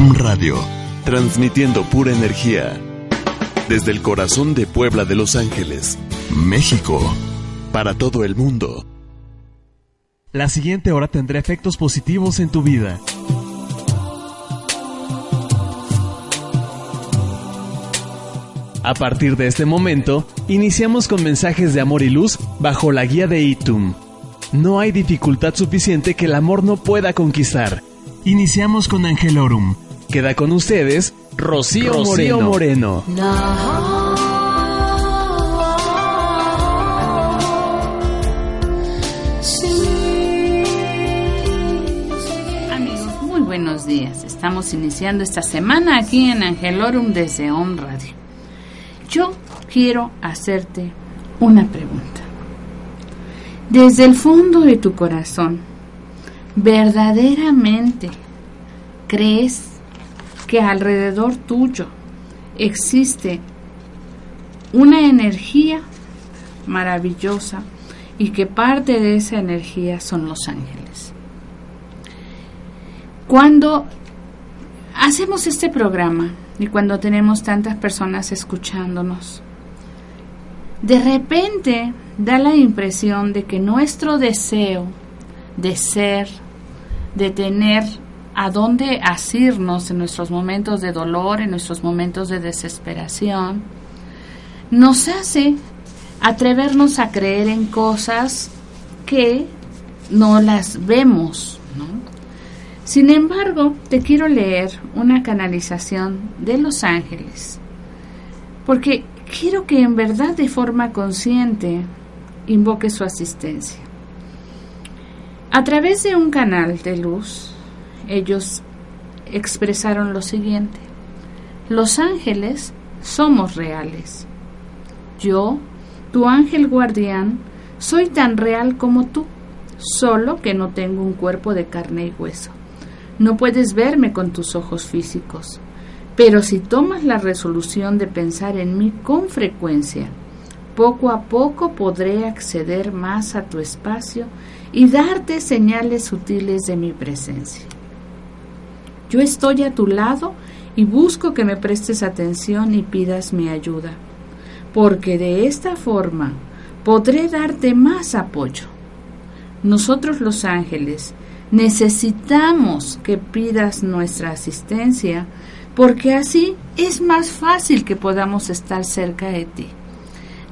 Om Radio, transmitiendo pura energía. Desde el corazón de Puebla de Los Ángeles, México, para todo el mundo. La siguiente hora tendrá efectos positivos en tu vida. A partir de este momento, iniciamos con mensajes de amor y luz bajo la guía de Itum. No hay dificultad suficiente que el amor no pueda conquistar. Iniciamos con Angelorum. Queda con ustedes Rocío, Moreno. Moreno. Amigos, muy buenos días. Estamos iniciando esta semana aquí en Angelorum desde On Radio. Yo quiero hacerte una pregunta. Desde el fondo de tu corazón, ¿verdaderamente crees que alrededor tuyo existe una energía maravillosa y que parte de esa energía son los ángeles? Cuando hacemos este programa, y cuando tenemos tantas personas escuchándonos. De repente da la impresión de que nuestro deseo de ser, de tener a dónde asirnos en nuestros momentos de dolor, en nuestros momentos de desesperación, nos hace atrevernos a creer en cosas que no las vemos, sin embargo, te quiero leer una canalización de los ángeles, porque quiero que en verdad de forma consciente invoque su asistencia. A través de un canal de luz, ellos expresaron lo siguiente, los ángeles somos reales. Yo, tu ángel guardián, soy tan real como tú, solo que no tengo un cuerpo de carne y hueso. No puedes verme con tus ojos físicos, pero si tomas la resolución de pensar en mí con frecuencia, poco a poco podré acceder más a tu espacio y darte señales sutiles de mi presencia. Yo estoy a tu lado y busco que me prestes atención y pidas mi ayuda, porque de esta forma podré darte más apoyo. Nosotros los ángeles necesitamos que pidas nuestra asistencia porque así es más fácil que podamos estar cerca de ti.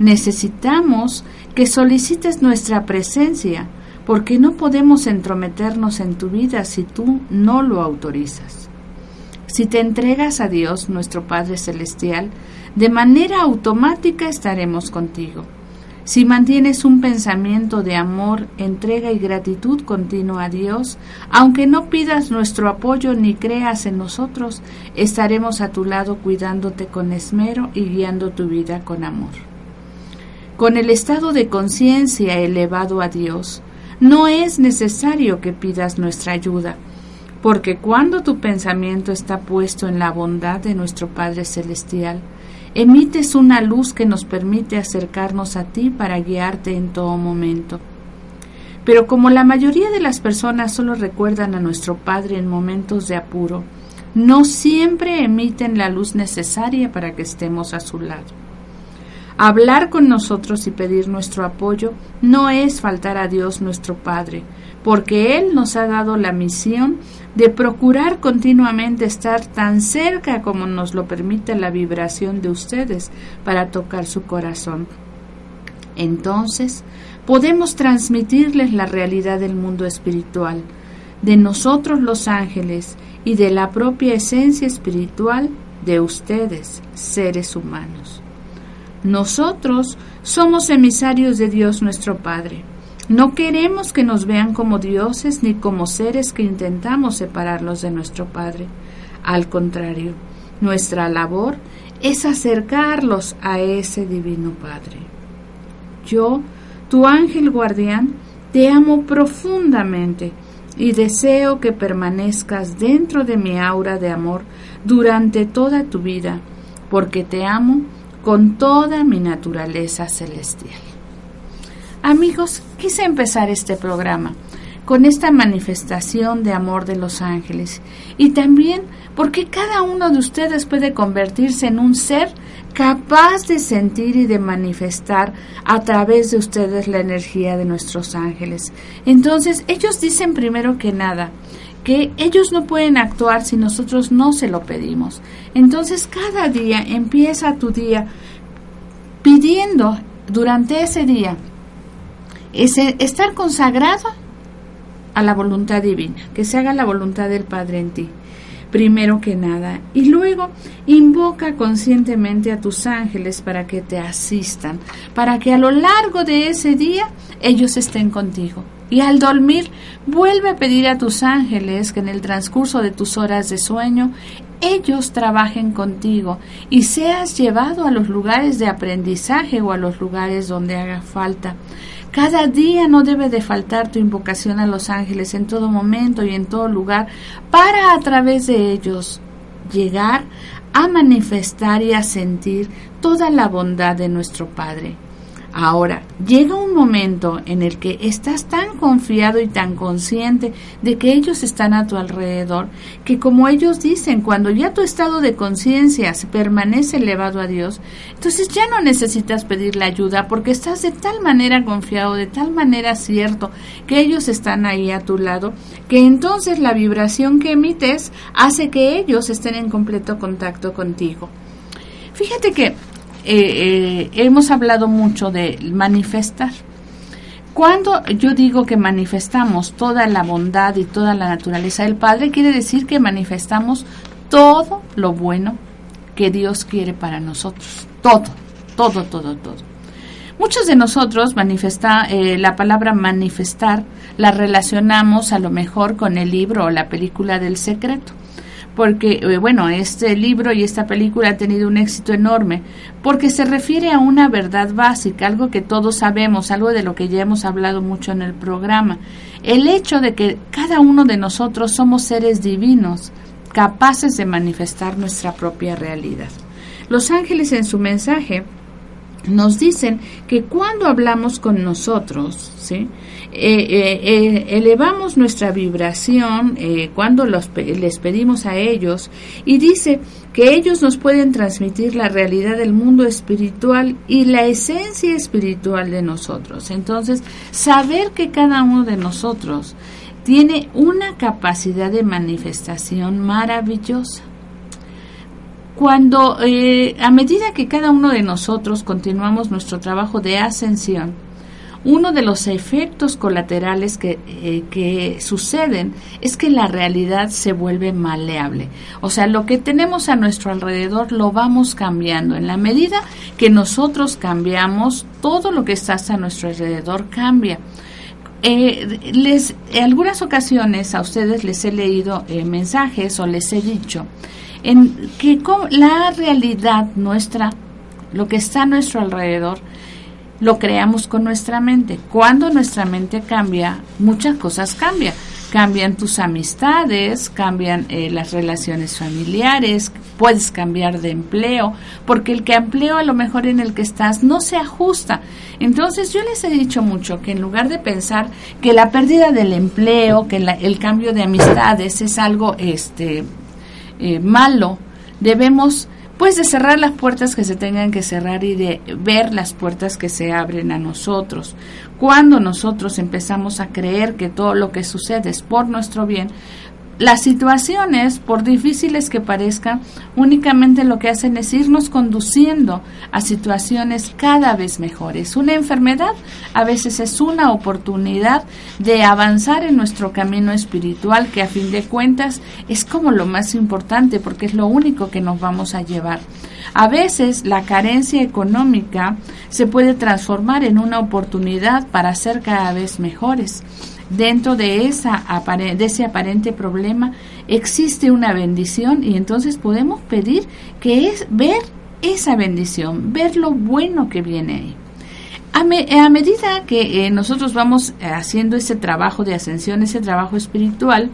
Necesitamos que solicites nuestra presencia porque no podemos entrometernos en tu vida si tú no lo autorizas. Si te entregas a Dios, nuestro Padre Celestial, de manera automática estaremos contigo si mantienes un pensamiento de amor, entrega y gratitud continua a Dios, aunque no pidas nuestro apoyo ni creas en nosotros, estaremos a tu lado cuidándote con esmero y guiando tu vida con amor. Con el estado de conciencia elevado a Dios, no es necesario que pidas nuestra ayuda, porque cuando tu pensamiento está puesto en la bondad de nuestro Padre Celestial, emites una luz que nos permite acercarnos a ti para guiarte en todo momento. Pero como la mayoría de las personas solo recuerdan a nuestro Padre en momentos de apuro, no siempre emiten la luz necesaria para que estemos a su lado. Hablar con nosotros y pedir nuestro apoyo no es faltar a Dios nuestro Padre, porque Él nos ha dado la misión de procurar continuamente estar tan cerca como nos lo permite la vibración de ustedes para tocar su corazón. Entonces, podemos transmitirles la realidad del mundo espiritual, de nosotros los ángeles y de la propia esencia espiritual de ustedes, seres humanos. Nosotros somos emisarios de Dios nuestro Padre No queremos que nos vean como dioses ni como seres que intentamos separarlos de nuestro Padre. Al contrario, nuestra labor es acercarlos a ese Divino Padre. Yo, tu ángel guardián, te amo profundamente y deseo que permanezcas dentro de mi aura de amor durante toda tu vida, porque te amo con toda mi naturaleza celestial. Amigos, quise empezar este programa con esta manifestación de amor de los ángeles y también porque cada uno de ustedes puede convertirse en un ser capaz de sentir y de manifestar a través de ustedes la energía de nuestros ángeles. Entonces, ellos dicen primero que nada, que ellos no pueden actuar si nosotros no se lo pedimos. Entonces, cada día empieza tu día pidiendo durante ese día ese, estar consagrado a la voluntad divina, que se haga la voluntad del Padre en ti, primero que nada. Y luego invoca conscientemente a tus ángeles para que te asistan, para que a lo largo de ese día ellos estén contigo. Y al dormir, vuelve a pedir a tus ángeles que en el transcurso de tus horas de sueño ellos trabajen contigo y seas llevado a los lugares de aprendizaje o a los lugares donde haga falta. Cada día no debe de faltar tu invocación a los ángeles en todo momento y en todo lugar para a través de ellos llegar a manifestar y a sentir toda la bondad de nuestro Padre. Ahora, llega un momento en el que estás tan confiado y tan consciente de que ellos están a tu alrededor, que como ellos dicen, cuando ya tu estado de conciencia permanece elevado a Dios, entonces ya no necesitas pedirle ayuda porque estás de tal manera confiado, de tal manera cierto que ellos están ahí a tu lado, que entonces la vibración que emites hace que ellos estén en completo contacto contigo. Fíjate que eh, eh, hemos hablado mucho de manifestar. Cuando yo digo que manifestamos toda la bondad y toda la naturaleza del Padre, quiere decir que manifestamos todo lo bueno que Dios quiere para nosotros. Todo, todo, todo, todo. Muchos de nosotros manifesta, eh, la palabra manifestar la relacionamos a lo mejor con el libro o la película del secreto porque, eh, bueno, este libro y esta película ha tenido un éxito enorme, porque se refiere a una verdad básica, algo que todos sabemos, algo de lo que ya hemos hablado mucho en el programa, el hecho de que cada uno de nosotros somos seres divinos, capaces de manifestar nuestra propia realidad. Los ángeles en su mensaje nos dicen que cuando hablamos con nosotros, ¿sí? Eh, eh, eh, elevamos nuestra vibración cuando los, les pedimos a ellos y dice que ellos nos pueden transmitir la realidad del mundo espiritual y la esencia espiritual de nosotros. Entonces, saber que cada uno de nosotros tiene una capacidad de manifestación maravillosa cuando a medida que cada uno de nosotros continuamos nuestro trabajo de ascensión, uno de los efectos colaterales que, eh, que, suceden es que la realidad se vuelve maleable. O sea, lo que tenemos a nuestro alrededor lo vamos cambiando. En la medida que nosotros cambiamos, todo lo que está a nuestro alrededor cambia. Eh, les, en algunas ocasiones a ustedes les he leído eh, mensajes o les he dicho en que la realidad nuestra, lo que está a nuestro alrededor, lo creamos con nuestra mente. Cuando nuestra mente cambia, muchas cosas cambian. Cambian tus amistades, cambian eh, las relaciones familiares, puedes cambiar de empleo, porque el que empleo a lo mejor en el que estás no se ajusta. Entonces yo les he dicho mucho que en lugar de pensar que la pérdida del empleo, que el cambio de amistades es algo este eh, malo, debemos pues de cerrar las puertas que se tengan que cerrar y de ver las puertas que se abren a nosotros. Cuando nosotros empezamos a creer que todo lo que sucede es por nuestro bien, las situaciones, por difíciles que parezcan, únicamente lo que hacen es irnos conduciendo a situaciones cada vez mejores. Una enfermedad a veces es una oportunidad de avanzar en nuestro camino espiritual, que a fin de cuentas es como lo más importante, porque es lo único que nos vamos a llevar. A veces la carencia económica se puede transformar en una oportunidad para ser cada vez mejores. Dentro de, esa, de ese aparente problema existe una bendición y entonces podemos pedir que es ver esa bendición, ver lo bueno que viene ahí. A, medida que eh, nosotros vamos haciendo ese trabajo de ascensión, ese trabajo espiritual,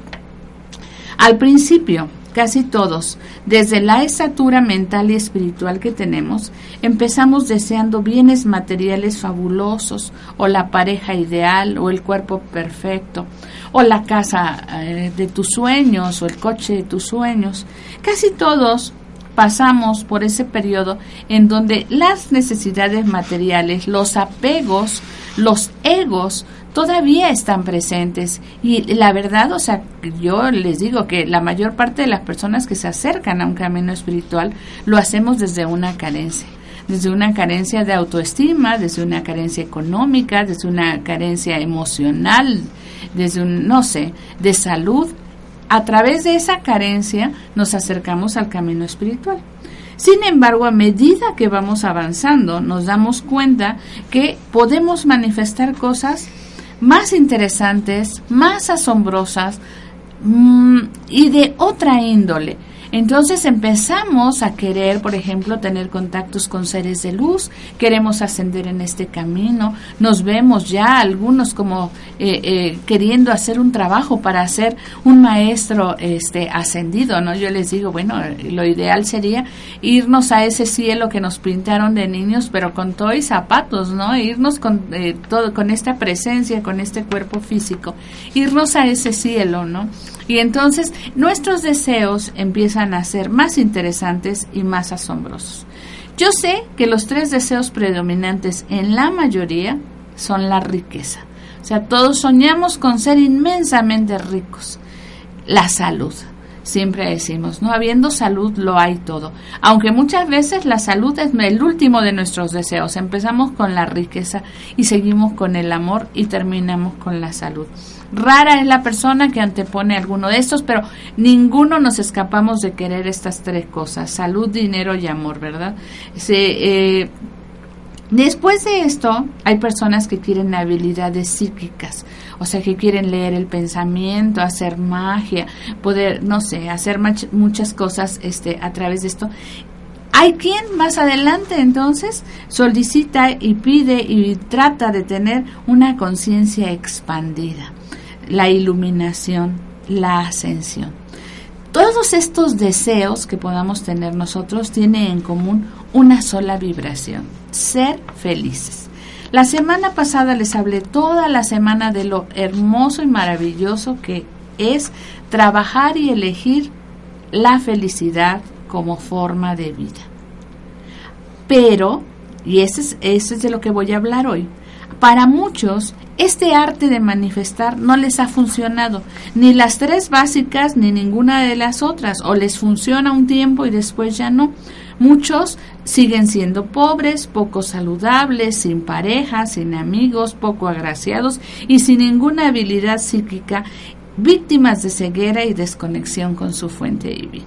al principio, casi todos, desde la estatura mental y espiritual que tenemos, empezamos deseando bienes materiales fabulosos, o la pareja ideal, o el cuerpo perfecto, o la casa eh, de tus sueños, o el coche de tus sueños. Casi todos pasamos por ese periodo en donde las necesidades materiales, los apegos, los egos todavía están presentes. Y la verdad, o sea, yo les digo que la mayor parte de las personas que se acercan a un camino espiritual lo hacemos desde una carencia desde una carencia de autoestima, desde una carencia económica, desde una carencia emocional, desde un, no sé, de salud, a través de esa carencia nos acercamos al camino espiritual. Sin embargo, a medida que vamos avanzando, nos damos cuenta que podemos manifestar cosas más interesantes, más asombrosas mm, y de otra índole. Entonces empezamos a querer, por ejemplo, tener contactos con seres de luz, queremos ascender en este camino, nos vemos ya algunos como eh, eh, queriendo hacer un trabajo para ser un maestro este, ascendido, ¿no? Yo les digo, bueno, lo ideal sería irnos a ese cielo que nos pintaron de niños, pero con todo y zapatos, ¿no? Irnos con eh, todo, con esta presencia, con este cuerpo físico, irnos a ese cielo, ¿no? Y entonces nuestros deseos empiezan a ser más interesantes y más asombrosos. Yo sé que los tres deseos predominantes en la mayoría son la riqueza. O sea, todos soñamos con ser inmensamente ricos. La salud. Siempre decimos, no habiendo salud lo hay todo. Aunque muchas veces la salud es el último de nuestros deseos. Empezamos con la riqueza y seguimos con el amor y terminamos con la salud. Rara es la persona que antepone alguno de estos, pero ninguno nos escapamos de querer estas tres cosas, salud, dinero y amor, ¿verdad? Eh, después de esto, hay personas que quieren habilidades psíquicas, o sea, que quieren leer el pensamiento, hacer magia, poder, no sé, hacer muchas cosas este, a través de esto. Hay quien más adelante entonces solicita y pide y trata de tener una conciencia expandida la iluminación, la ascensión. Todos estos deseos que podamos tener nosotros tienen en común una sola vibración, ser felices. La semana pasada les hablé toda la semana de lo hermoso y maravilloso que es trabajar y elegir la felicidad como forma de vida. Pero, y ese es, es de lo que voy a hablar hoy, para muchos este arte de manifestar no les ha funcionado, ni las tres básicas ni ninguna de las otras, o les funciona un tiempo y después ya no. Muchos siguen siendo pobres, poco saludables, sin pareja, sin amigos, poco agraciados y sin ninguna habilidad psíquica, víctimas de ceguera y desconexión con su fuente divina.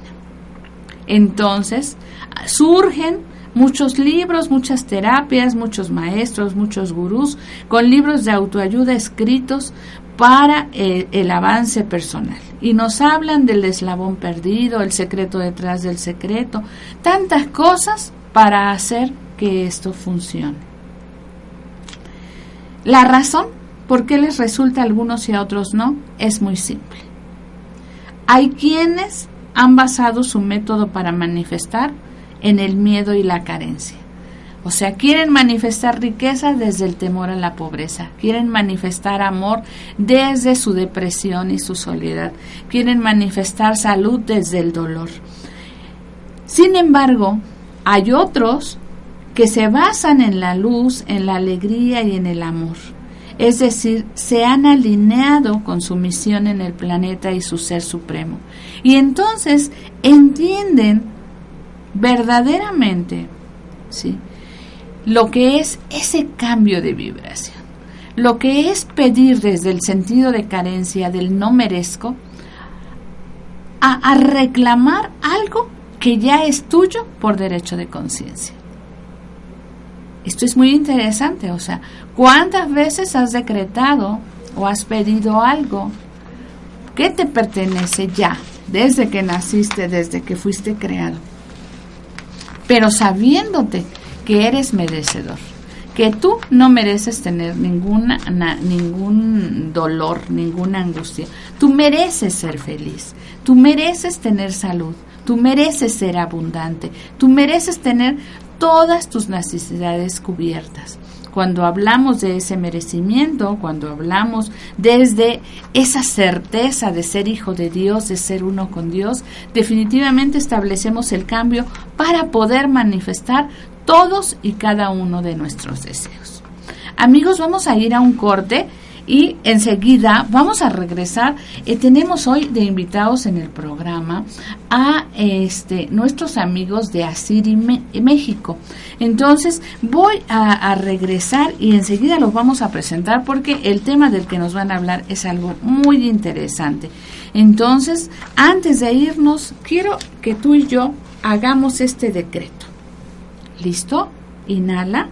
Entonces, surgen muchos libros, muchas terapias, muchos maestros, muchos gurús, con libros de autoayuda escritos para el, avance personal. Y nos hablan del eslabón perdido, el secreto detrás del secreto, tantas cosas para hacer que esto funcione. La razón por qué les resulta a algunos y a otros no es muy simple. Hay quienes han basado su método para manifestar en el miedo y la carencia. O sea, quieren manifestar riqueza desde el temor a la pobreza, quieren manifestar amor desde su depresión y su soledad, quieren manifestar salud desde el dolor. Sin embargo, hay otros que se basan en la luz, en la alegría y en el amor. Es decir, se han alineado con su misión en el planeta y su ser supremo. Y entonces entienden verdaderamente, ¿sí? Lo que es ese cambio de vibración, lo que es pedir desde el sentido de carencia del no merezco, a, reclamar algo que ya es tuyo por derecho de conciencia. Esto es muy interesante, o sea, ¿cuántas veces has decretado o has pedido algo que te pertenece ya, desde que naciste, desde que fuiste creado? Pero sabiéndote que eres merecedor, que tú no mereces tener ninguna, ningún dolor, ninguna angustia. Tú mereces ser feliz, tú mereces tener salud, tú mereces ser abundante, tú mereces tener todas tus necesidades cubiertas. Cuando hablamos de ese merecimiento, cuando hablamos desde esa certeza de ser hijo de Dios, de ser uno con Dios, definitivamente establecemos el cambio para poder manifestar todos y cada uno de nuestros deseos. Amigos, vamos a ir a un corte y enseguida vamos a regresar. Eh, tenemos hoy de invitados en el programa a este, nuestros amigos de Asiri México. Entonces voy a, regresar y enseguida los vamos a presentar porque el tema del que nos van a hablar es algo muy interesante. Entonces, antes de irnos, quiero que tú y yo hagamos este decreto. ¿Listo? Inhala.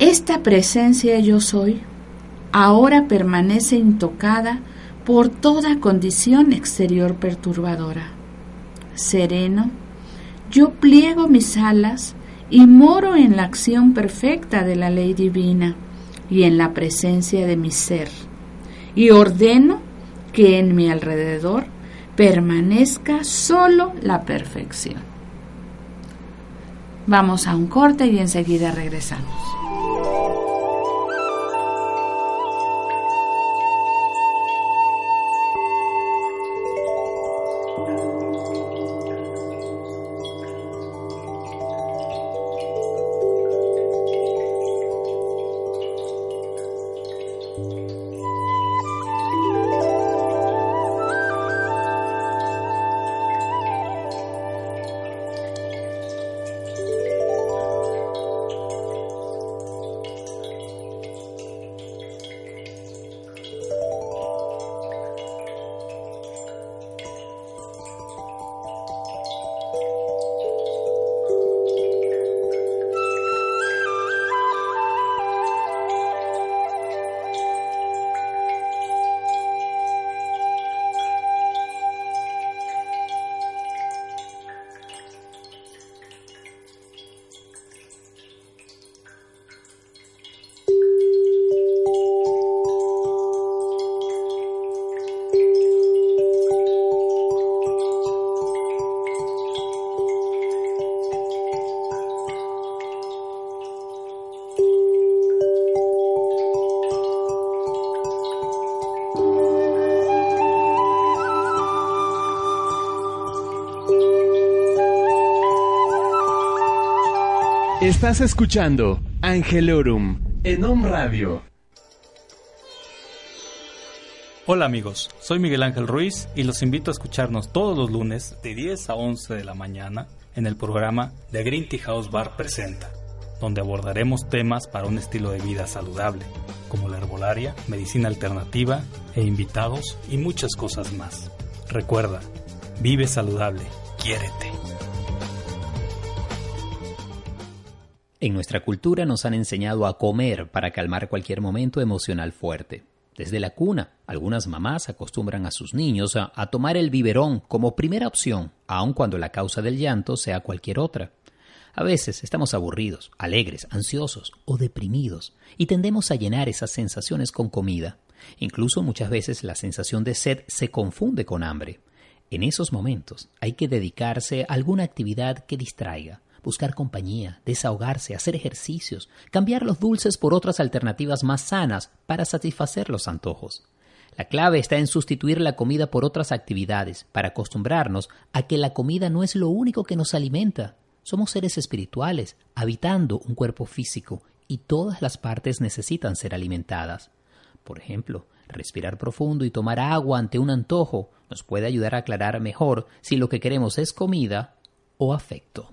Esta presencia yo soy ahora permanece intocada por toda condición exterior perturbadora. Sereno, yo pliego mis alas y moro en la acción perfecta de la ley divina y en la presencia de mi ser, y ordeno que en mi alrededor permanezca solo la perfección. Vamos a un corte y enseguida regresamos. Estás escuchando Angelorum en Om Radio. Hola amigos, soy Miguel Ángel Ruiz y los invito a escucharnos todos los lunes de 10 a 11 de la mañana en el programa The Green Tea House Bar Presenta, donde abordaremos temas para un estilo de vida saludable, como la herbolaria, medicina alternativa e invitados y muchas cosas más. Recuerda, vive saludable, quiérete. En nuestra cultura nos han enseñado a comer para calmar cualquier momento emocional fuerte. Desde la cuna, algunas mamás acostumbran a sus niños a, tomar el biberón como primera opción, aun cuando la causa del llanto sea cualquier otra. A veces estamos aburridos, alegres, ansiosos o deprimidos y tendemos a llenar esas sensaciones con comida. Incluso muchas veces la sensación de sed se confunde con hambre. En esos momentos hay que dedicarse a alguna actividad que distraiga, buscar compañía, desahogarse, hacer ejercicios, cambiar los dulces por otras alternativas más sanas para satisfacer los antojos. La clave está en sustituir la comida por otras actividades, para acostumbrarnos a que la comida no es lo único que nos alimenta. Somos seres espirituales, habitando un cuerpo físico, y todas las partes necesitan ser alimentadas. Por ejemplo, respirar profundo y tomar agua ante un antojo nos puede ayudar a aclarar mejor si lo que queremos es comida o afecto.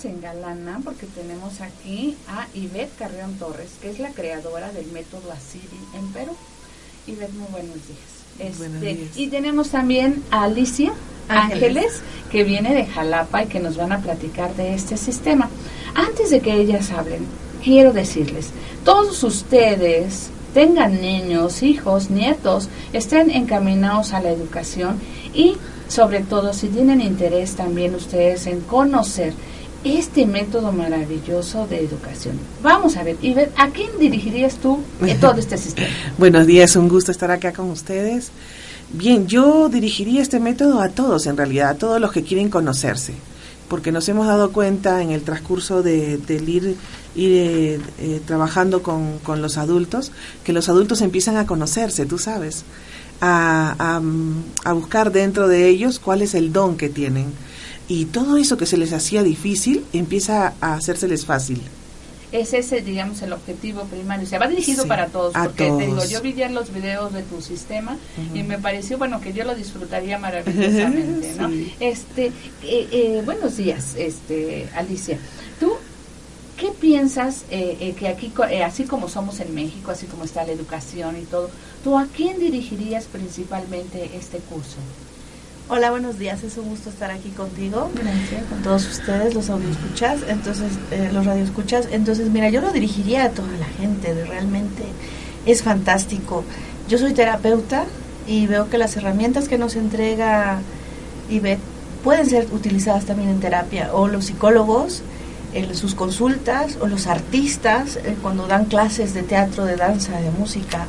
Se engalana porque tenemos aquí a Ivette Carrión Torres, que es la creadora del método Asiri en Perú. Ivette, muy buenos días. Este, y tenemos también a Alicia Ángeles. que viene de Jalapa y que nos van a platicar de este sistema. Antes de que ellas hablen, quiero decirles, todos ustedes tengan niños, hijos, nietos, estén encaminados a la educación y sobre todo si tienen interés también ustedes en conocer este método maravilloso de educación. Vamos a ver, Iber, ¿a quién dirigirías tú en todo este sistema? Buenos días, un gusto estar acá con ustedes. Bien, yo dirigiría este método a todos, en realidad, a todos los que quieren conocerse, porque nos hemos dado cuenta en el transcurso de, del ir, ir eh, trabajando con, con los adultos, que los adultos empiezan a conocerse, tú sabes a, a, buscar dentro de ellos cuál es el don que tienen. Y todo eso que se les hacía difícil empieza a hacérseles fácil es ese, digamos, el objetivo primario. Se va dirigido para todos, porque te digo, yo vi ya los videos de tu sistema y me pareció, bueno, que yo lo disfrutaría maravillosamente, ¿no? Este, eh, eh, buenos días, este, Alicia. ¿Tú qué piensas eh, que aquí, así como somos en México, así como está la educación y todo, ¿Tú a quién dirigirías principalmente este curso? Hola, buenos días. Es un gusto estar aquí contigo, con todos ustedes, los escuchas, entonces eh, los radioescuchas. Entonces, mira, yo lo dirigiría a toda la gente. realmente es fantástico. Yo soy terapeuta y veo que las herramientas que nos entrega IBET pueden ser utilizadas también en terapia o los psicólogos en sus consultas o los artistas eh, cuando dan clases de teatro, de danza, de música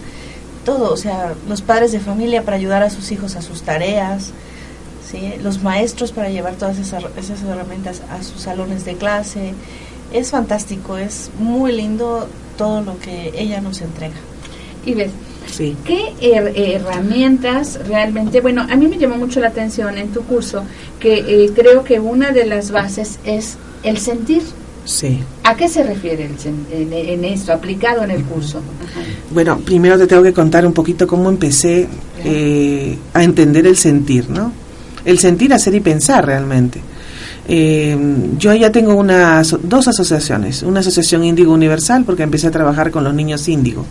todo, o sea, los padres de familia para ayudar a sus hijos a sus tareas, ¿sí? los maestros para llevar todas esas, esas herramientas a sus salones de clase. Es fantástico, es muy lindo todo lo que ella nos entrega. Y ves, sí. ¿qué herramientas realmente? Bueno, a mí me llamó mucho la atención en tu curso que eh, creo que una de las bases es el sentir. Sí. ¿A qué se refiere en, esto, aplicado en el curso? Bueno, primero te tengo que contar un poquito cómo empecé eh, a entender el sentir, ¿no? El sentir, hacer y pensar realmente. Eh, yo ya tengo unas, dos asociaciones. Una asociación Índigo Universal, porque empecé a trabajar con los niños índigo.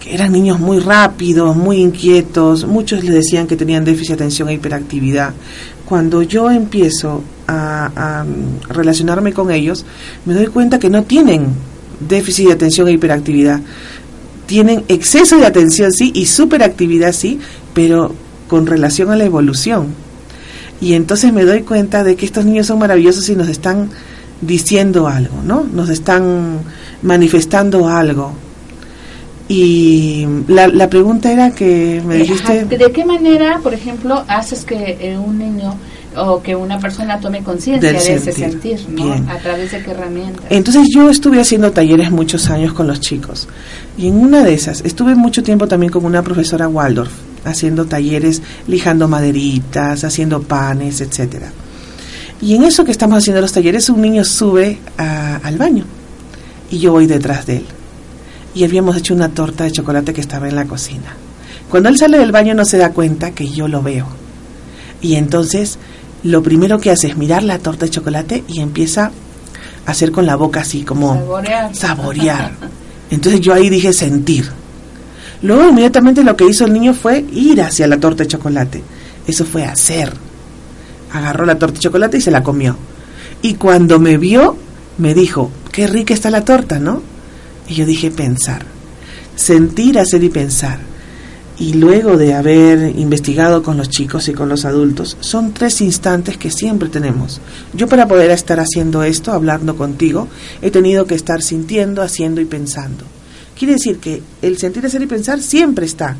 Que eran niños muy rápidos, muy inquietos. Muchos les decían que tenían déficit de atención e hiperactividad cuando yo empiezo a, relacionarme con ellos, me doy cuenta que no tienen déficit de atención e hiperactividad. Tienen exceso de atención, sí, y superactividad, sí, pero con relación a la evolución. Y entonces me doy cuenta de que estos niños son maravillosos y nos están diciendo algo, ¿no? Nos están manifestando algo. Y la, la pregunta era que me dijiste... ¿De qué manera, por ejemplo, haces que eh, un niño o que una persona tome conciencia de ese sentir, ¿no? ¿A través de qué herramientas? Entonces yo estuve haciendo talleres muchos años con los chicos y en una de esas estuve mucho tiempo también con una profesora Waldorf haciendo talleres, lijando maderitas, haciendo panes, etcétera. Y en eso que estamos haciendo los talleres, un niño sube al baño y yo voy detrás de él y habíamos hecho una torta de chocolate que estaba en la cocina. Cuando él sale del baño no se da cuenta que yo lo veo. Y entonces lo primero que hace es mirar la torta de chocolate y empieza a hacer con la boca así como saborear. saborear. Entonces yo ahí dije sentir. Luego inmediatamente lo que hizo el niño fue ir hacia la torta de chocolate Eso fue hacer. Agarró la torta de chocolate y se la comió. Y cuando me vio, me dijo, qué rica está la torta, ¿no? Y yo dije, pensar. Sentir, hacer y pensar. Y luego de haber investigado con los chicos y con los adultos, son tres instantes que siempre tenemos. Yo para poder estar haciendo esto, hablando contigo, he tenido que estar sintiendo, haciendo y pensando. Quiere decir que el sentir, hacer y pensar siempre está,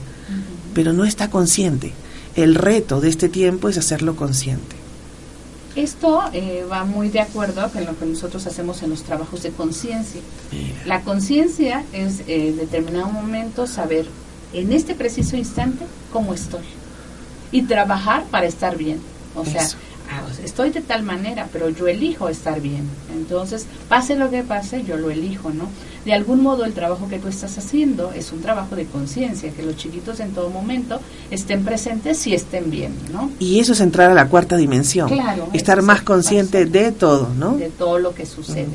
pero no está consciente. El reto de este tiempo es hacerlo consciente. Esto eh, va muy de acuerdo con lo que nosotros hacemos en los trabajos de conciencia. La conciencia es eh, en determinado momento saber en este preciso instante cómo estoy y trabajar para estar bien. O sea, estoy de tal manera, pero yo elijo estar bien. Entonces, pase lo que pase, yo lo elijo, ¿no? De algún modo el trabajo que tú estás haciendo es un trabajo de conciencia, que los chiquitos en todo momento estén presentes y estén bien, ¿no? Y eso es entrar a la cuarta dimensión. Claro. Estar más consciente de todo, ¿no? De todo lo que sucede.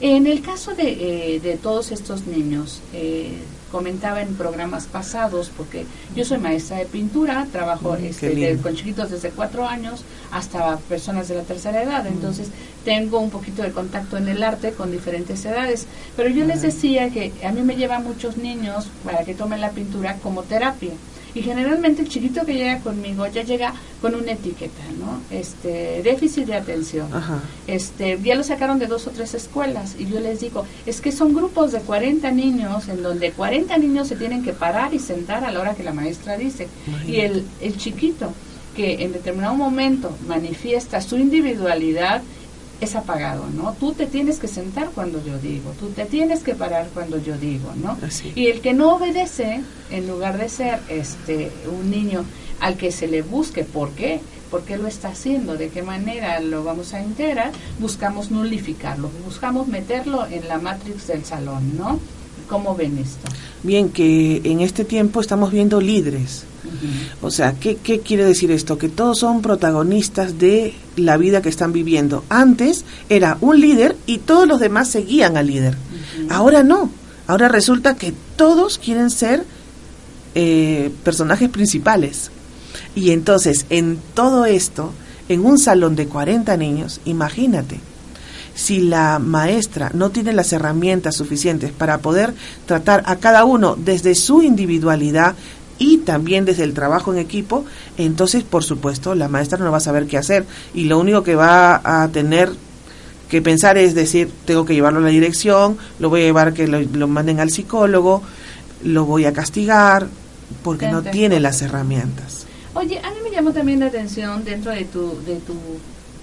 En el caso de, eh, de todos estos niños, eh, comentaba en programas pasados, porque yo soy maestra de pintura, trabajo Mm, este, con chiquitos desde cuatro años hasta personas de la tercera edad, entonces tengo un poquito de contacto en el arte con diferentes edades, pero yo les decía que a mí me llevan muchos niños para que tomen la pintura como terapia. Y generalmente el chiquito que llega conmigo ya llega con una etiqueta, ¿no? Este, déficit de atención. Ajá. Este, ya lo sacaron de dos o tres escuelas y yo les digo, es que son grupos de 40 niños en donde 40 niños se tienen que parar y sentar a la hora que la maestra dice. Y el, el chiquito que en determinado momento manifiesta su individualidad es apagado, ¿no? Tú te tienes que sentar cuando yo digo, tú te tienes que parar cuando yo digo, ¿no? Así. Y el que no obedece, en lugar de ser este un niño al que se le busque por qué, por qué lo está haciendo, de qué manera lo vamos a integrar, buscamos nulificarlo, buscamos meterlo en la matrix del salón, ¿no? ¿Cómo ven esto? Bien, que en este tiempo estamos viendo líderes. O sea, ¿qué, ¿qué quiere decir esto? Que todos son protagonistas de la vida que están viviendo. Antes era un líder y todos los demás seguían al líder. Ahora no. Ahora resulta que todos quieren ser eh, personajes principales. Y entonces, en todo esto, en un salón de 40 niños, imagínate, si la maestra no tiene las herramientas suficientes para poder tratar a cada uno desde su individualidad y también desde el trabajo en equipo, entonces, por supuesto, la maestra no va a saber qué hacer y lo único que va a tener que pensar es decir, tengo que llevarlo a la dirección, lo voy a llevar que lo, lo manden al psicólogo, lo voy a castigar, porque no tiene las herramientas. Oye, a mí me llamó también la atención dentro de tu, de tu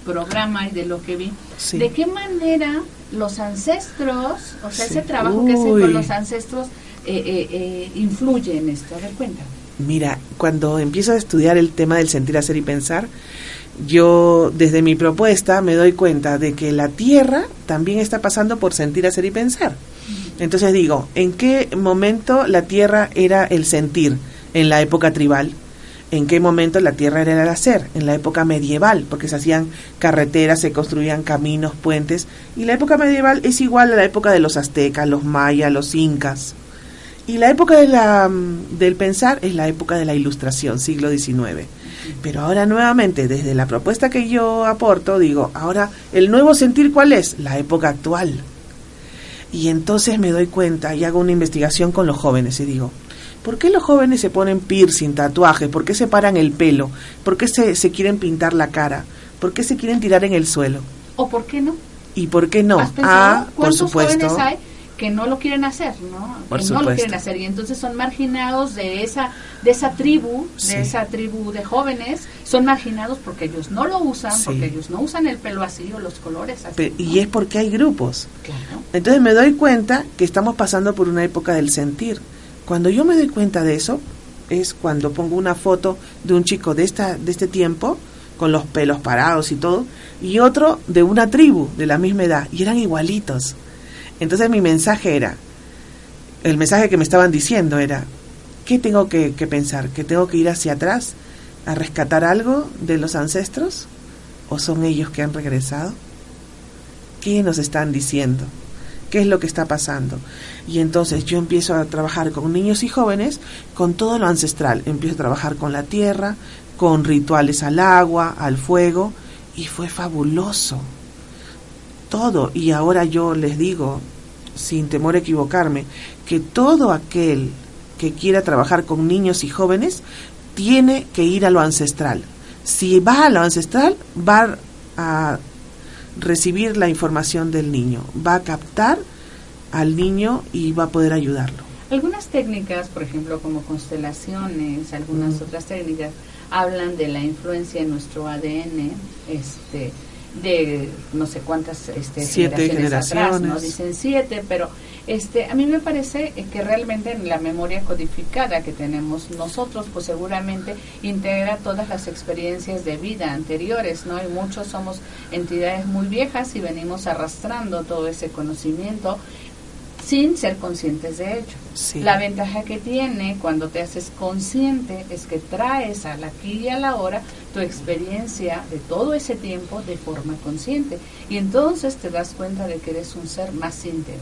programa y de lo que vi, Sí. de qué manera los ancestros, o sea, Sí. ese trabajo que hacen con los ancestros eh, eh, eh, influye en esto. A ver, cuéntame. Mira, cuando empiezo a estudiar el tema del sentir, hacer y pensar, yo desde mi propuesta me doy cuenta de que la Tierra también está pasando por sentir, hacer y pensar. Entonces digo, ¿en qué momento la Tierra era el sentir? En la época tribal. ¿En qué momento la Tierra era el hacer? En la época medieval, porque se hacían carreteras, se construían caminos, puentes. Y la época medieval es igual a la época de los aztecas, los mayas, los incas. Y la época de la, del pensar es la época de la ilustración, siglo XIX. Pero ahora nuevamente, desde la propuesta que yo aporto, digo, ahora, ¿el nuevo sentir cuál es? La época actual. Y entonces me doy cuenta y hago una investigación con los jóvenes y digo, ¿por qué los jóvenes se ponen piercing, tatuajes? ¿Por qué se paran el pelo? ¿Por qué se, se quieren pintar la cara? ¿Por qué se quieren tirar en el suelo? ¿O por qué no? ¿Y por qué no? ¿Has pensado Ah, por supuesto. jóvenes hay que no lo quieren hacer, ¿no? Por que no lo quieren hacer y entonces son marginados de esa de esa tribu, Sí. de esa tribu de jóvenes, son marginados porque ellos no lo usan, Sí. porque ellos no usan el pelo así o los colores así. Y es porque hay grupos. Claro. Entonces me doy cuenta que estamos pasando por una época del sentir. Cuando yo me doy cuenta de eso, es cuando pongo una foto de un chico de, esta, de este tiempo, con los pelos parados y todo, y otro de una tribu de la misma edad, y eran igualitos. Entonces mi mensaje era, el mensaje que me estaban diciendo era, ¿qué tengo que, pensar? ¿Que tengo que ir hacia atrás a rescatar algo de los ancestros? ¿O son ellos que han regresado? ¿Qué nos están diciendo? ¿Qué es lo que está pasando? Y entonces yo empiezo a trabajar con niños y jóvenes con todo lo ancestral. Empiezo a trabajar con la tierra, con rituales al agua, al fuego, y fue fabuloso. Todo, y ahora yo les digo, sin temor a equivocarme, que todo aquel que quiera trabajar con niños y jóvenes tiene que ir a lo ancestral. Si va a lo ancestral, va a recibir la información del niño, va a captar al niño y va a poder ayudarlo. Algunas técnicas, por ejemplo, como constelaciones, algunas otras técnicas, hablan de la influencia en nuestro ADN, este, de no sé cuántas este, siete generaciones, ¿no? dicen siete, pero este, a mí me parece que realmente en la memoria codificada que tenemos nosotros, pues seguramente integra todas las experiencias de vida anteriores, ¿no? Y muchos somos entidades muy viejas y venimos arrastrando todo ese conocimiento sin ser conscientes de ello. La ventaja que tiene cuando te haces consciente es que traes al aquí y a la hora tu experiencia de todo ese tiempo de forma consciente y entonces te das cuenta de que eres un ser más íntegro.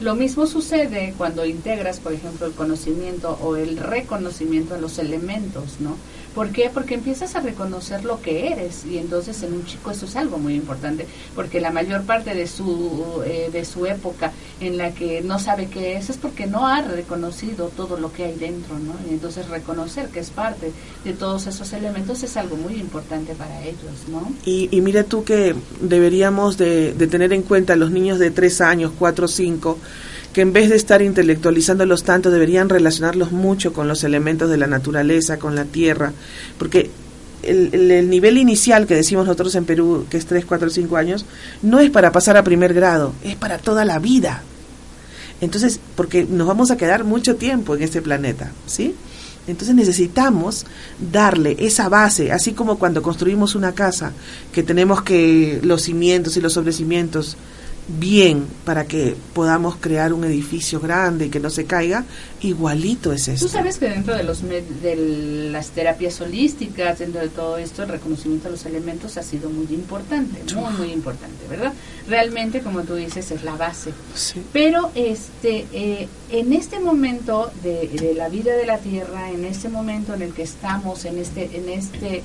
Lo mismo sucede cuando integras, por ejemplo, el conocimiento o el reconocimiento de los elementos, ¿no? ¿Por qué? Porque empiezas a reconocer lo que eres y entonces en un chico eso es algo muy importante, porque la mayor parte de su, eh, de su época en la que no sabe qué es es porque no ha reconocido todo lo que hay dentro, ¿no? Y entonces reconocer que es parte de todos esos elementos es algo muy importante para ellos, ¿no? Y, y mira tú que deberíamos de, de tener en cuenta los niños de 3 años, 4, 5, que en vez de estar intelectualizándolos tanto, deberían relacionarlos mucho con los elementos de la naturaleza, con la tierra, porque el, nivel inicial que decimos nosotros en Perú, que es 3, 4, 5 años, no es para pasar a primer grado, es para toda la vida. Entonces, porque nos vamos a quedar mucho tiempo en este planeta, ¿sí? Entonces necesitamos darle esa base, así como cuando construimos una casa, que tenemos que los cimientos y los sobrecimientos bien para que podamos crear un edificio grande y que no se caiga, igualito es eso. Tú sabes que dentro de, los de las terapias holísticas, dentro de todo esto, el reconocimiento de los elementos ha sido muy importante, muy, muy importante, ¿verdad? Realmente, como tú dices, es la base. Pero este, eh, en este momento de, de, la vida de la Tierra, en este momento en el que estamos, en este, en este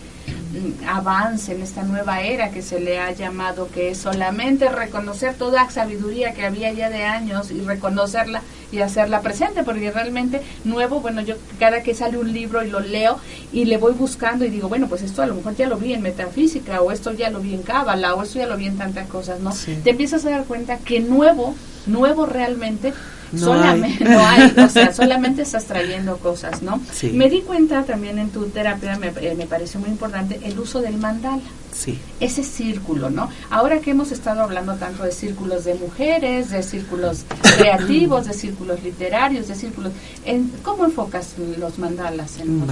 avance, en esta nueva era que se le ha llamado, que es solamente reconocer toda sabiduría que había ya de años y reconocerla y hacerla presente, porque realmente nuevo, bueno, yo cada que sale un libro y lo leo y le voy buscando y digo, bueno, pues esto a lo mejor ya lo vi en metafísica o esto ya lo vi en cábala o esto ya lo vi en tantas cosas, ¿no? Te empiezas a dar cuenta que nuevo, nuevo realmente solamente, no hay, o sea, solamente estás trayendo cosas, ¿no? Me di cuenta también en tu terapia, me, eh, me pareció muy importante, el uso del mandala. Sí. Ese círculo, ¿no? Ahora que hemos estado hablando tanto de círculos de mujeres, de círculos creativos, de círculos literarios, de círculos... En, ¿Cómo enfocas los mandalas en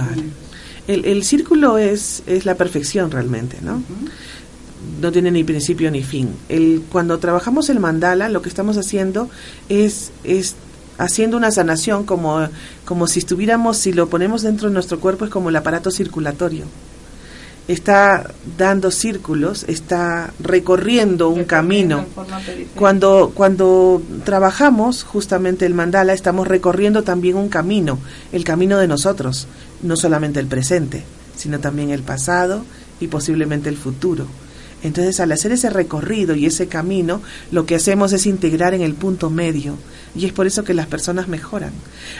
el, el, círculo es, es la perfección realmente, ¿no? No tiene ni principio ni fin. El, cuando trabajamos el mandala, lo que estamos haciendo es, es haciendo una sanación como, como si estuviéramos, si lo ponemos dentro de nuestro cuerpo, es como el aparato circulatorio. Está dando círculos, está recorriendo un camino. Cuando, cuando trabajamos justamente el mandala, estamos recorriendo también un camino, el camino de nosotros, no solamente el presente, sino también el pasado y posiblemente el futuro. Entonces, al hacer ese recorrido y ese camino, lo que hacemos es integrar en el punto medio. Y es por eso que las personas mejoran.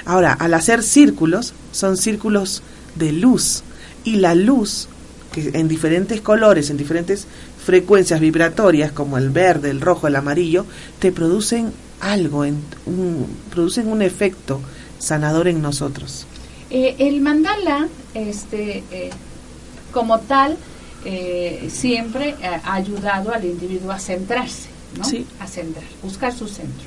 Ahora, al hacer círculos, son círculos de luz. Y la luz, que en diferentes colores, en diferentes frecuencias vibratorias, como el verde, el rojo, el amarillo, te producen algo, producen un efecto sanador en nosotros. Eh, el mandala, este, eh, como tal, eh, siempre ha ayudado al individuo a centrarse, ¿no? A centrar, buscar su centro.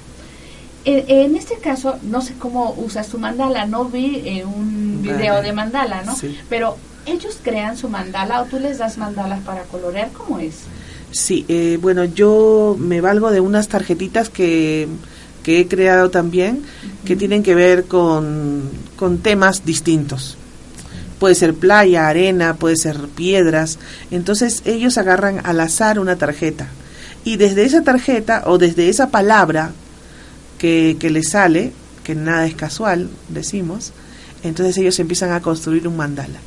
En, este caso, no sé cómo usas tu mandala, no vi eh, un video de mandala, ¿no? Pero ellos crean su mandala o tú les das mandalas para colorear, ¿cómo es? Sí, eh, bueno, yo me valgo de unas tarjetitas que, que he creado también, que tienen que ver con, con temas distintos puede ser playa, arena, puede ser piedras. Entonces ellos agarran al azar una tarjeta y desde esa tarjeta o desde esa palabra que, que les sale, que nada es casual, decimos, entonces ellos empiezan a construir un mandala.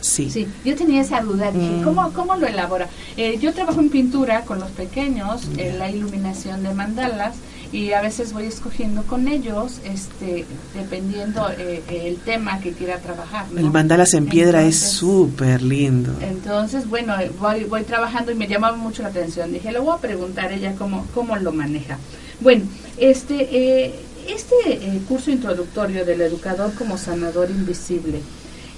Sí. Sí, yo tenía esa duda, dije, Mm. ¿cómo, ¿cómo lo elabora? Eh, yo trabajo en pintura con los pequeños, en la iluminación de mandalas, y a veces voy escogiendo con ellos, este, dependiendo eh, el tema que quiera trabajar. ¿no? El mandalas en piedra es súper lindo. Entonces, bueno, eh, voy, voy trabajando y me llamaba mucho la atención. Dije, le voy a preguntar a ella cómo, cómo lo maneja. Bueno, este, eh, este eh, curso introductorio del educador como sanador invisible,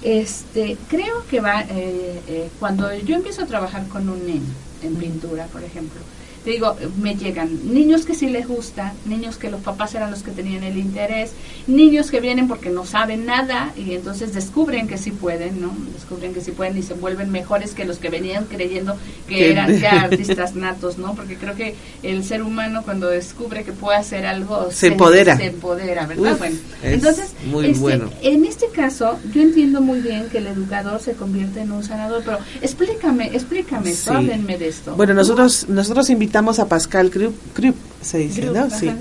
este, creo que va, eh, eh, cuando yo empiezo a trabajar con un niño en pintura, por ejemplo, te digo, me llegan niños que sí les gusta, niños que los papás eran los que tenían el interés, niños que vienen porque no saben nada y entonces descubren que sí pueden, ¿no? Descubren que sí pueden y se vuelven mejores que los que venían creyendo que eran ya artistas natos, ¿no? Porque creo que el ser humano cuando descubre que puede hacer algo Se empodera. Se empodera, ¿verdad? Uf, bueno, es entonces, muy este, bueno. en este caso, yo entiendo muy bien que el educador se convierte en un sanador, pero explícame, explícame, Sí. háblenme de esto. Bueno, nosotros nosotros invitamos a Pascal Krupp, Krupp, se dice, Krupp, ¿no? ajá. Sí.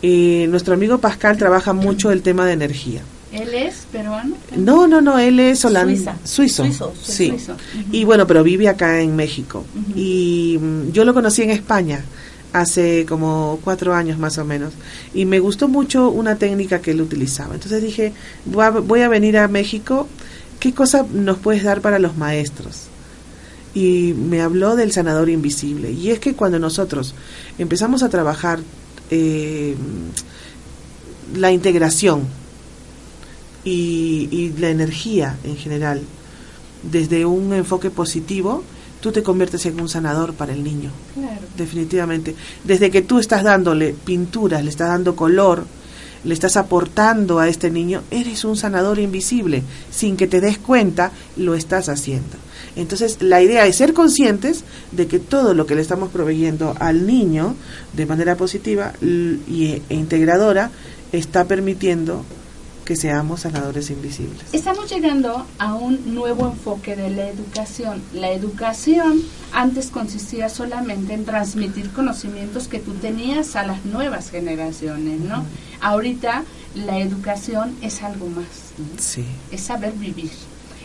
Y nuestro amigo Pascal trabaja mucho el tema de energía. ¿Él es peruano? No, no, no, él es holandés, suizo. Suizo, sí. suizo. Ujú. Y bueno, pero vive acá en México. Ujú. Y mm, yo lo conocí en España hace como cuatro años más o menos. Y me gustó mucho una técnica que él utilizaba. Entonces dije, voy a, voy a venir a México, ¿qué cosa nos puedes dar para los maestros? Y me habló del sanador invisible. Y es que cuando nosotros empezamos a trabajar eh, la integración y, y la energía en general desde un enfoque positivo, tú te conviertes en un sanador para el niño, Claro. definitivamente. Desde que tú estás dándole pinturas, le estás dando color, le estás aportando a este niño, eres un sanador invisible. Sin que te des cuenta, lo estás haciendo. Entonces, la idea es ser conscientes de que todo lo que le estamos proveyendo al niño de manera positiva y, e integradora está permitiendo que seamos sanadores invisibles. Estamos llegando a un nuevo enfoque de la educación. La educación antes consistía solamente en transmitir conocimientos que tú tenías a las nuevas generaciones, ¿no? Ahorita la educación es algo más, ¿no? Sí. es saber vivir.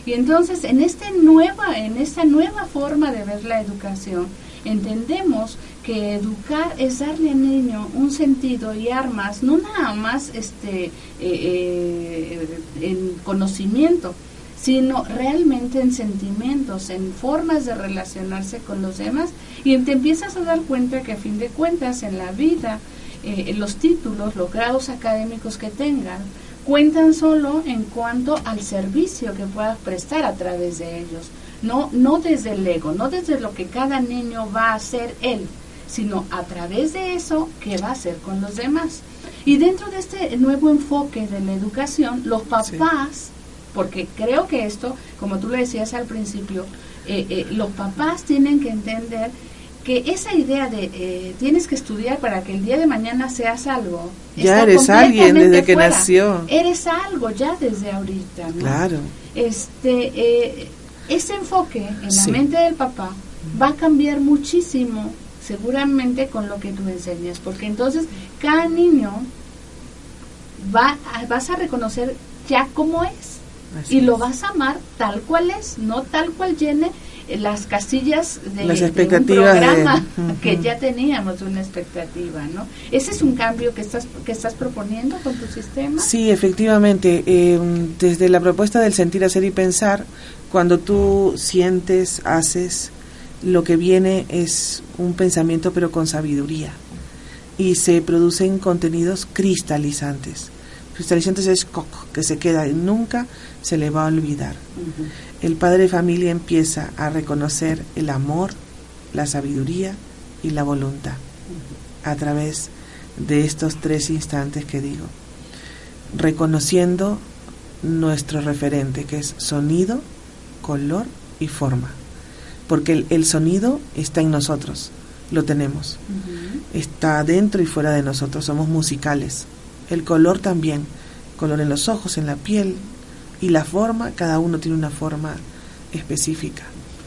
Y entonces en este nueva, en esta nueva forma de ver la educación, entendemos que educar es darle al niño un sentido y armas, no nada más este eh, eh, en conocimiento, sino realmente en sentimientos, en formas de relacionarse con los demás, y te empiezas a dar cuenta que a fin de cuentas en la vida, eh, los títulos, los grados académicos que tengan, cuentan solo en cuanto al servicio que puedas prestar a través de ellos. No, no desde el ego, no desde lo que cada niño va a hacer él, sino a través de eso que va a hacer con los demás. Y dentro de este nuevo enfoque de la educación, los papás, porque creo que esto, como tú lo decías al principio, eh, eh, los papás tienen que entender que esa idea de eh, tienes que estudiar para que el día de mañana seas algo. Ya eres alguien desde que nació. Eres algo ya desde ahorita, ¿no? Claro. Este, eh, ese enfoque en la mente del papá va a cambiar muchísimo, seguramente con lo que tú enseñas, porque entonces cada niño va, a- vas a reconocer ya cómo es Así y lo vas a amar tal cual es, no tal cual llene las casillas de, Las de un de- programa que ya teníamos una expectativa, ¿no? Ese es un cambio que estás que estás proponiendo con tu sistema. Sí, efectivamente. eh, desde la propuesta del sentir, hacer y pensar, cuando tú sientes, haces, lo que viene es un pensamiento pero con sabiduría. Y se producen contenidos cristalizantes. Cristalizantes es coco, que se queda y nunca se le va a olvidar. El padre de familia empieza a reconocer el amor, la sabiduría y la voluntad a través de estos tres instantes que digo, reconociendo nuestro referente que es sonido, color y forma, porque el, el sonido está en nosotros, lo tenemos, está dentro y fuera de nosotros, somos musicales, el color también, color en los ojos, en la piel y la forma, cada uno tiene una forma específica.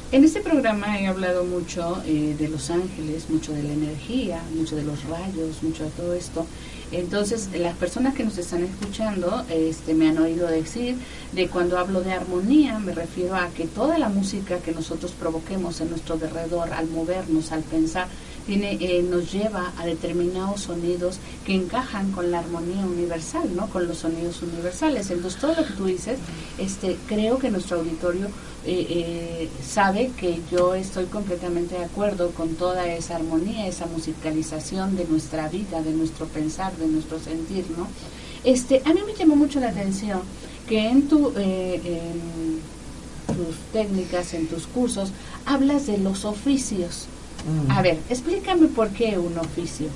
En este programa he hablado mucho eh, de los ángeles, mucho de la energía, mucho de los rayos, mucho de todo esto. Entonces, las personas que nos están escuchando este, me han oído decir de cuando hablo de armonía, me refiero a que toda la música que nosotros provoquemos en nuestro derredor, al movernos, al pensar, tiene, eh, nos lleva a determinados sonidos que encajan con la armonía universal, ¿no? Con los sonidos universales. Entonces, todo lo que tú dices, este, creo que nuestro auditorio eh, eh, sabe que yo estoy completamente de acuerdo con toda esa armonía, esa musicalización de nuestra vida, de nuestro pensar, de nuestro sentir, ¿no? Este, a mí me llamó mucho la atención que en, tu, en tus técnicas, en tus cursos, hablas de los oficios. Mm. A ver, explícame por qué un oficio.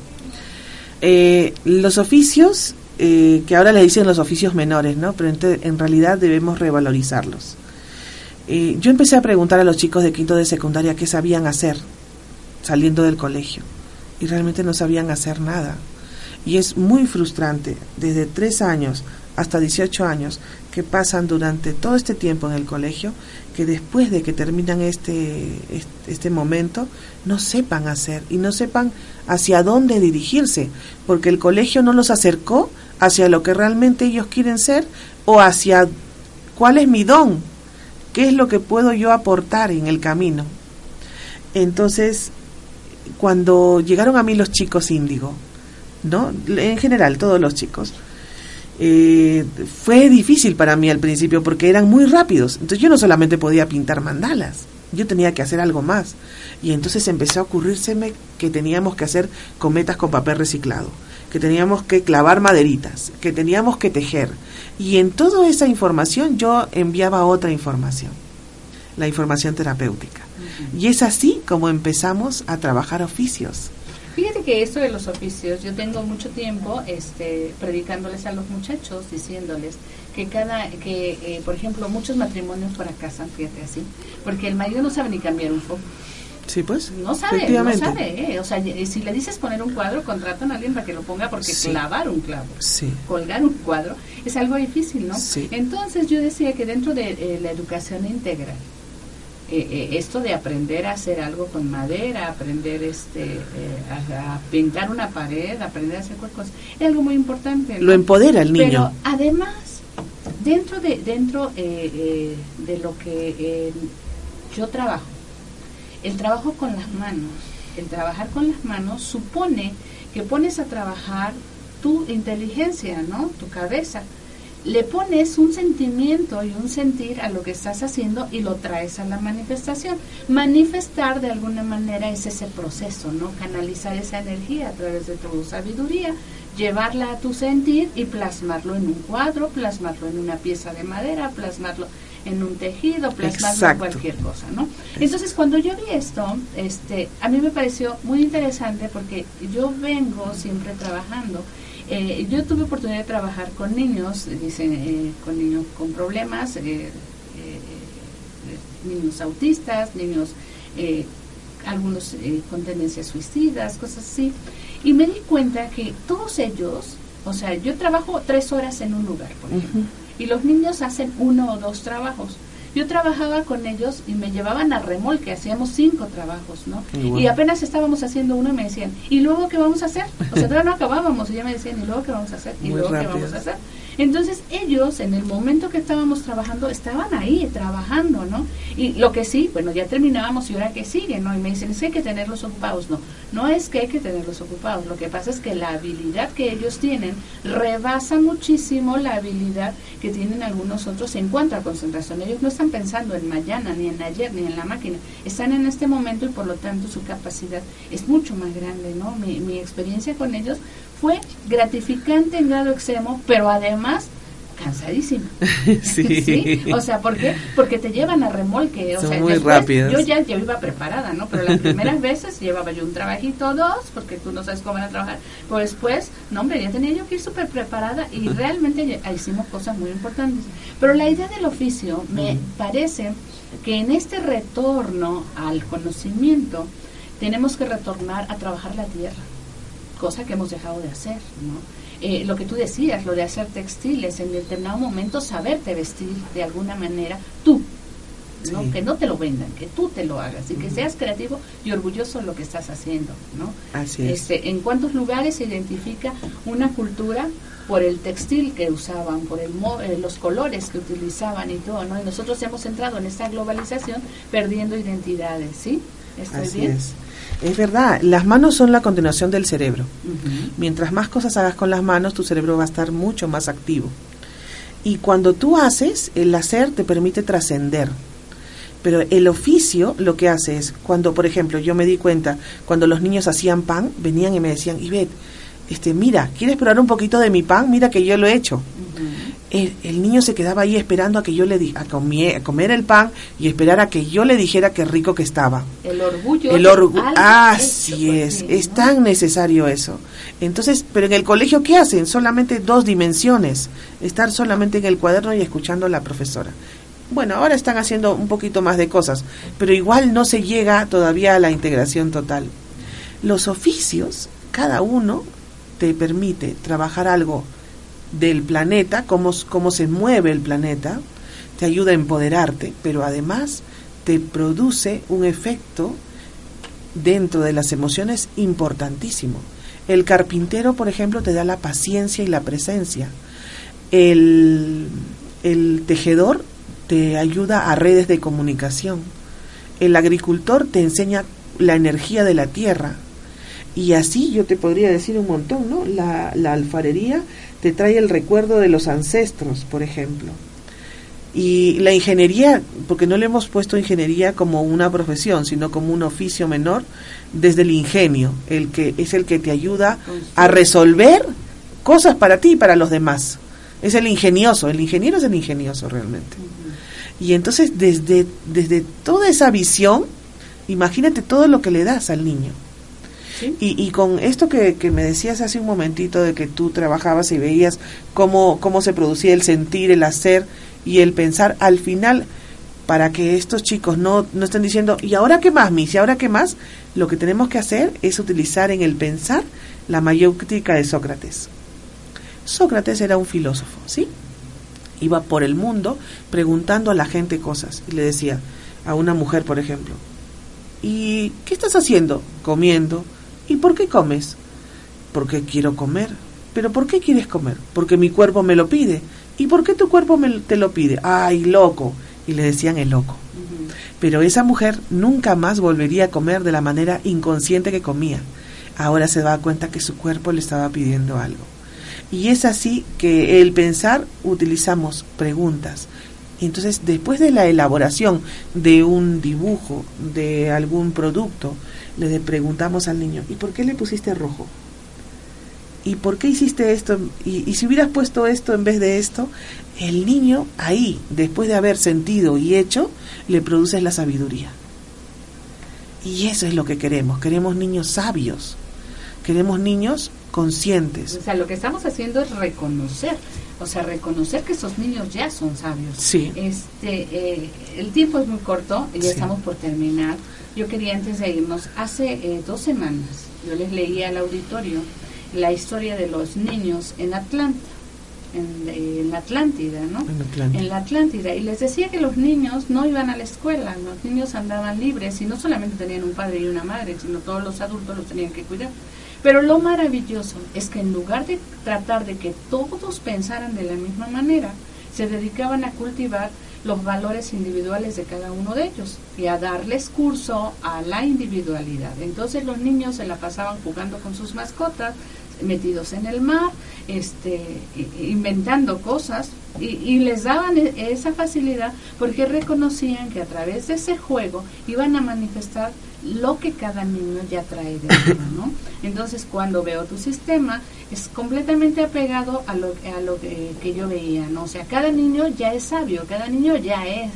Eh, los oficios, eh, que ahora le dicen los oficios menores, ¿no? Pero en, realidad debemos revalorizarlos. Eh, yo empecé a preguntar a los chicos de quinto de secundaria qué sabían hacer saliendo del colegio y realmente no sabían hacer nada. Y es muy frustrante, desde tres años hasta 18 años, que pasan durante todo este tiempo en el colegio, que después de que terminan este, este, momento, no sepan hacer y no sepan hacia dónde dirigirse, porque el colegio no los acercó hacia lo que realmente ellos quieren ser o hacia cuál es mi don, qué es lo que puedo yo aportar en el camino. Entonces, cuando llegaron a mí los chicos índigo, ¿no? En general, todos los chicos, eh, fue difícil para mí al principio porque eran muy rápidos. Entonces yo no solamente podía pintar mandalas, yo tenía que hacer algo más. Y entonces empezó a ocurrírseme que teníamos que hacer cometas con papel reciclado, que teníamos que clavar maderitas, que teníamos que tejer. Y en toda esa información yo enviaba otra información, la información terapéutica. Y es así como empezamos a trabajar oficios. Fíjate que esto de los oficios, yo tengo mucho tiempo este, predicándoles a los muchachos, diciéndoles que cada, que eh, por ejemplo, muchos matrimonios fracasan, fíjate así, porque el marido no sabe ni cambiar un foco. Sí, pues. No sabe, no sabe. Eh. O sea, si le dices poner un cuadro, contratan a alguien para que lo ponga porque clavar un clavo, colgar un cuadro, es algo difícil, ¿no? Entonces yo decía que dentro de eh, la educación integral, eh, eh, esto de aprender a hacer algo con madera, aprender este, eh, a, pintar una pared, aprender a hacer cosa, es algo muy importante. Lo empodera el niño. Pero además, dentro de, dentro, de lo que yo trabajo, el trabajo con las manos, el trabajar con las manos supone que pones a trabajar tu inteligencia, ¿no? Tu cabeza le pones un sentimiento y un sentir a lo que estás haciendo y lo traes a la manifestación. Manifestar de alguna manera es ese proceso, ¿no? Canalizar esa energía a través de tu sabiduría, llevarla a tu sentir y plasmarlo en un cuadro, plasmarlo en una pieza de madera, plasmarlo en un tejido, plasmarlo en cualquier cosa, ¿no? Entonces, cuando yo vi esto, este, a mí me pareció muy interesante porque yo vengo siempre trabajando eh, yo tuve oportunidad de trabajar con niños, dicen, eh, con niños con problemas, eh, niños autistas, niños, algunos con tendencias suicidas, cosas así. Y me di cuenta que todos ellos, o sea, yo trabajo tres horas en un lugar, por ejemplo, y los niños hacen uno o dos trabajos. Yo trabajaba con ellos y me llevaban a remolque, hacíamos cinco trabajos, ¿no? Y apenas estábamos haciendo uno y me decían, ¿y luego qué vamos a hacer? O sea, todavía no acabábamos y ya me decían, ¿y luego qué vamos a hacer? ¿Y luego qué vamos a hacer? Entonces ellos, en el momento que estábamos trabajando, estaban ahí trabajando, ¿no? Y lo que sí, bueno, ya terminábamos y ahora que sigue, ¿no? Y me dicen, que hay que tenerlos ocupados. No, no es que hay que tenerlos ocupados. Lo que pasa es que la habilidad que ellos tienen rebasa muchísimo la habilidad que tienen algunos otros en cuanto a concentración. Ellos no están pensando en mañana, ni en ayer, ni en la máquina. Están en este momento y por lo tanto su capacidad es mucho más grande, ¿no? Mi, mi experiencia con ellos fue gratificante en grado extremo, pero además cansadísima. sí. O sea, ¿por qué? Porque te llevan a remolque. O sea, muy rápidos. Yo ya yo iba preparada, ¿no? Pero las primeras veces llevaba yo un trabajito dos, porque tú no sabes cómo van a trabajar. Pero después, no, hombre, ya tenía yo que ir súper preparada y realmente hicimos cosas muy importantes. Pero la idea del oficio me parece que en este retorno al conocimiento tenemos que retornar a trabajar la tierra cosa que hemos dejado de hacer, ¿no? Eh, lo que tú decías, lo de hacer textiles, en determinado momento saberte vestir de alguna manera tú, ¿no? Que no te lo vendan, que tú te lo hagas y que seas creativo y orgulloso de lo que estás haciendo, ¿no? Así es. Este, ¿En cuántos lugares se identifica una cultura por el textil que usaban, por el eh, los colores que utilizaban y todo, ¿no? Y nosotros hemos entrado en esta globalización perdiendo identidades, ¿sí? ¿Estoy Así es. Es verdad, las manos son la continuación del cerebro. Mientras más cosas hagas con las manos, tu cerebro va a estar mucho más activo. Y cuando tú haces, el hacer te permite trascender. Pero el oficio lo que hace es, cuando, por ejemplo, yo me di cuenta, cuando los niños hacían pan, venían y me decían, Ivette, este, mira, ¿quieres probar un poquito de mi pan? Mira que yo lo he hecho el, niño se quedaba ahí esperando a que yo le di, a, comer, el pan y esperar a que yo le dijera qué rico que estaba. El orgullo. El orgullo. Así es, es tan necesario eso. Entonces, pero en el colegio, ¿qué hacen? Solamente dos dimensiones. Estar solamente en el cuaderno y escuchando a la profesora. Bueno, ahora están haciendo un poquito más de cosas, pero igual no se llega todavía a la integración total. Los oficios, cada uno te permite trabajar algo del planeta, cómo, cómo se mueve el planeta, te ayuda a empoderarte, pero además te produce un efecto dentro de las emociones importantísimo. El carpintero, por ejemplo, te da la paciencia y la presencia. El, el tejedor te ayuda a redes de comunicación. El agricultor te enseña la energía de la tierra. Y así yo te podría decir un montón, ¿no? La, la alfarería te trae el recuerdo de los ancestros, por ejemplo. Y la ingeniería, porque no le hemos puesto ingeniería como una profesión, sino como un oficio menor, desde el ingenio, el que es el que te ayuda a resolver cosas para ti y para los demás. Es el ingenioso, el ingeniero es el ingenioso realmente. Y entonces desde, desde toda esa visión, imagínate todo lo que le das al niño. Y, con esto que, me decías hace un momentito de que tú trabajabas y veías cómo, cómo se producía el sentir, el hacer y el pensar, al final, para que estos chicos no, no estén diciendo, ¿y ahora qué más, Miss? ¿Y ahora qué más? Lo que tenemos que hacer es utilizar en el pensar la mayéutica de Sócrates. Sócrates era un filósofo, ¿sí? Iba por el mundo preguntando a la gente cosas y le decía a una mujer, por ejemplo, ¿y qué estás haciendo? Comiendo. ¿Y por qué comes? Porque quiero comer. ¿Pero por qué quieres comer? Porque mi cuerpo me lo pide. ¿Y por qué tu cuerpo me, te lo pide? ¡Ay, loco! Y le decían el loco. Pero esa mujer nunca más volvería a comer de la manera inconsciente que comía. Ahora se da cuenta que su cuerpo le estaba pidiendo algo. Y es así que el pensar utilizamos preguntas. Entonces, después de la elaboración de un dibujo, de algún producto, le preguntamos al niño, ¿y por qué le pusiste rojo? ¿Y por qué hiciste esto? Y, si hubieras puesto esto en vez de esto, el niño ahí, después de haber sentido y hecho, le produce la sabiduría. Y eso es lo que queremos. Queremos niños sabios. Queremos niños conscientes. O sea, lo que estamos haciendo es reconocer, o sea, reconocer que esos niños ya son sabios. Sí. Este, eh, el tiempo es muy corto y ya estamos por terminar. Yo quería antes de irnos, hace eh, dos semanas yo les leía al auditorio la historia de los niños en Atlanta, en, la Atlántida, ¿no? En, la Atlántida. Y les decía que los niños no iban a la escuela, los niños andaban libres y no solamente tenían un padre y una madre, sino todos los adultos los tenían que cuidar. Pero lo maravilloso es que en lugar de tratar de que todos pensaran de la misma manera, se dedicaban a cultivar los valores individuales de cada uno de ellos y a darles curso a la individualidad. Entonces los niños se la pasaban jugando con sus mascotas, metidos en el mar, este, inventando cosas y, les daban e, esa facilidad porque reconocían que a través de ese juego iban a manifestar lo que cada niño ya trae dentro, ¿no? Entonces, cuando veo tu sistema, es completamente apegado a lo, a lo que, que, yo veía, ¿no? O sea, cada niño ya es sabio, cada niño ya es.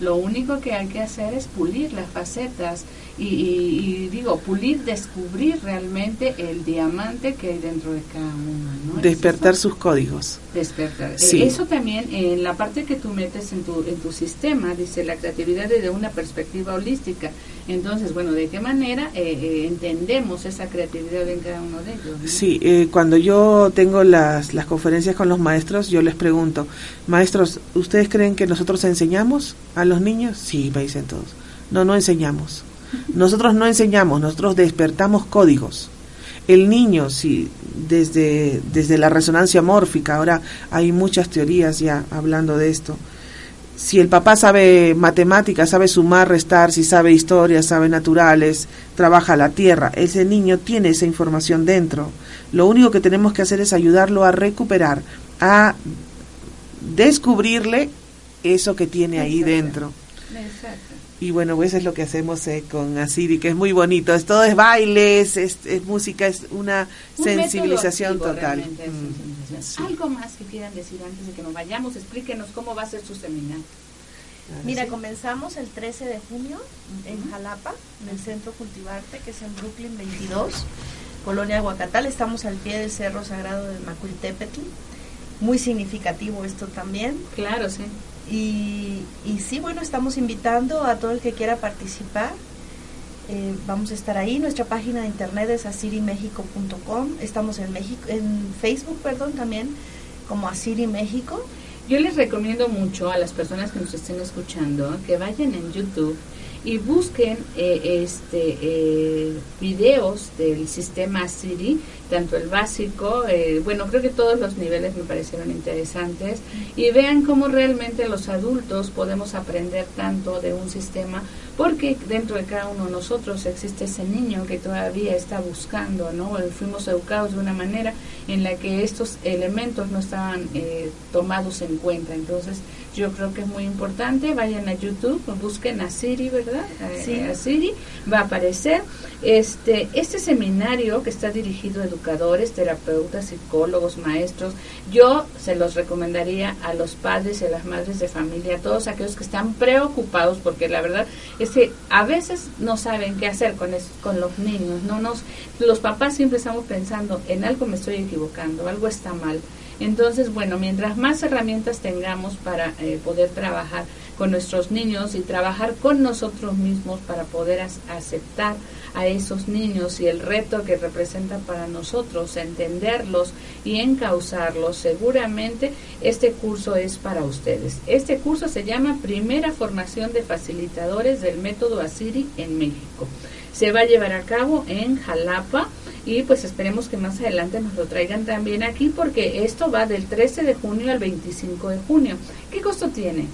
Lo único que hay que hacer es pulir las facetas y, digo, pulir, descubrir realmente el diamante que hay dentro de cada uno. ¿no? Despertar sus códigos. Despertar. Eh, eso también, en la parte que tú metes en tu, en tu sistema, dice la creatividad desde una perspectiva holística. Entonces, bueno, ¿de qué manera eh, eh, entendemos esa creatividad en cada uno de ellos? Sí, cuando yo tengo las, las conferencias con los maestros, yo les pregunto, maestros, ¿ustedes creen que nosotros enseñamos a los niños? Sí, me dicen todos. No, no enseñamos. Nosotros no enseñamos, nosotros despertamos códigos. El niño, si desde, desde la resonancia mórfica, ahora hay muchas teorías ya hablando de esto, si el papá sabe matemáticas, sabe sumar, restar, si sabe historia, sabe naturales, trabaja la tierra, ese niño tiene esa información dentro. Lo único que tenemos que hacer es ayudarlo a recuperar, a descubrirle eso que tiene ahí dentro. Y bueno, pues eso es lo que hacemos eh, con Asiri, que es muy bonito. Es, todo es bailes, es, música, es una sensibilización total. Mm. Algo más que quieran decir antes de que nos vayamos, explíquenos cómo va a ser su seminario. Mira, comenzamos el 13 de junio en Jalapa, en el Centro Cultivarte, que es en Brooklyn 22, Colonia Aguacatal. Estamos al pie del Cerro Sagrado de Macuiltepetl. Muy significativo esto también. Claro, sí. Y, y sí, bueno, estamos invitando a todo el que quiera participar. Eh, vamos a estar ahí. Nuestra página de internet es asirimexico.com. Estamos en México, en Facebook, perdón, también como Asiri México. Yo les recomiendo mucho a las personas que nos estén escuchando que vayan en YouTube y busquen eh, este eh, videos del sistema Siri, tanto el básico, eh, bueno, creo que todos los niveles me parecieron interesantes, y vean cómo realmente los adultos podemos aprender tanto de un sistema, porque dentro de cada uno de nosotros existe ese niño que todavía está buscando, ¿no? Fuimos educados de una manera en la que estos elementos no estaban tomados en cuenta, entonces yo creo que es muy importante. Vayan a YouTube, busquen a Siri, ¿verdad? Sí. A Siri, va a aparecer. Este, este seminario que está dirigido a educadores, terapeutas, psicólogos, maestros, yo se los recomendaría a los padres y a las madres de familia, a todos aquellos que están preocupados, porque la verdad es que a veces no saben qué hacer con, con los niños. No nos, los papás siempre estamos pensando en algo me estoy equivocando, algo está mal. Entonces, bueno, mientras más herramientas tengamos para eh, poder trabajar con nuestros niños y trabajar con nosotros mismos para poder aceptar a esos niños y el reto que representa para nosotros entenderlos y encauzarlos, seguramente este curso es para ustedes. Este curso se llama Primera Formación de Facilitadores del Método Asiri en México. Se va a llevar a cabo en Jalapa y pues esperemos que más adelante nos lo traigan también aquí porque esto va del 13 de junio al 25 de junio. ¿Qué costo tiene?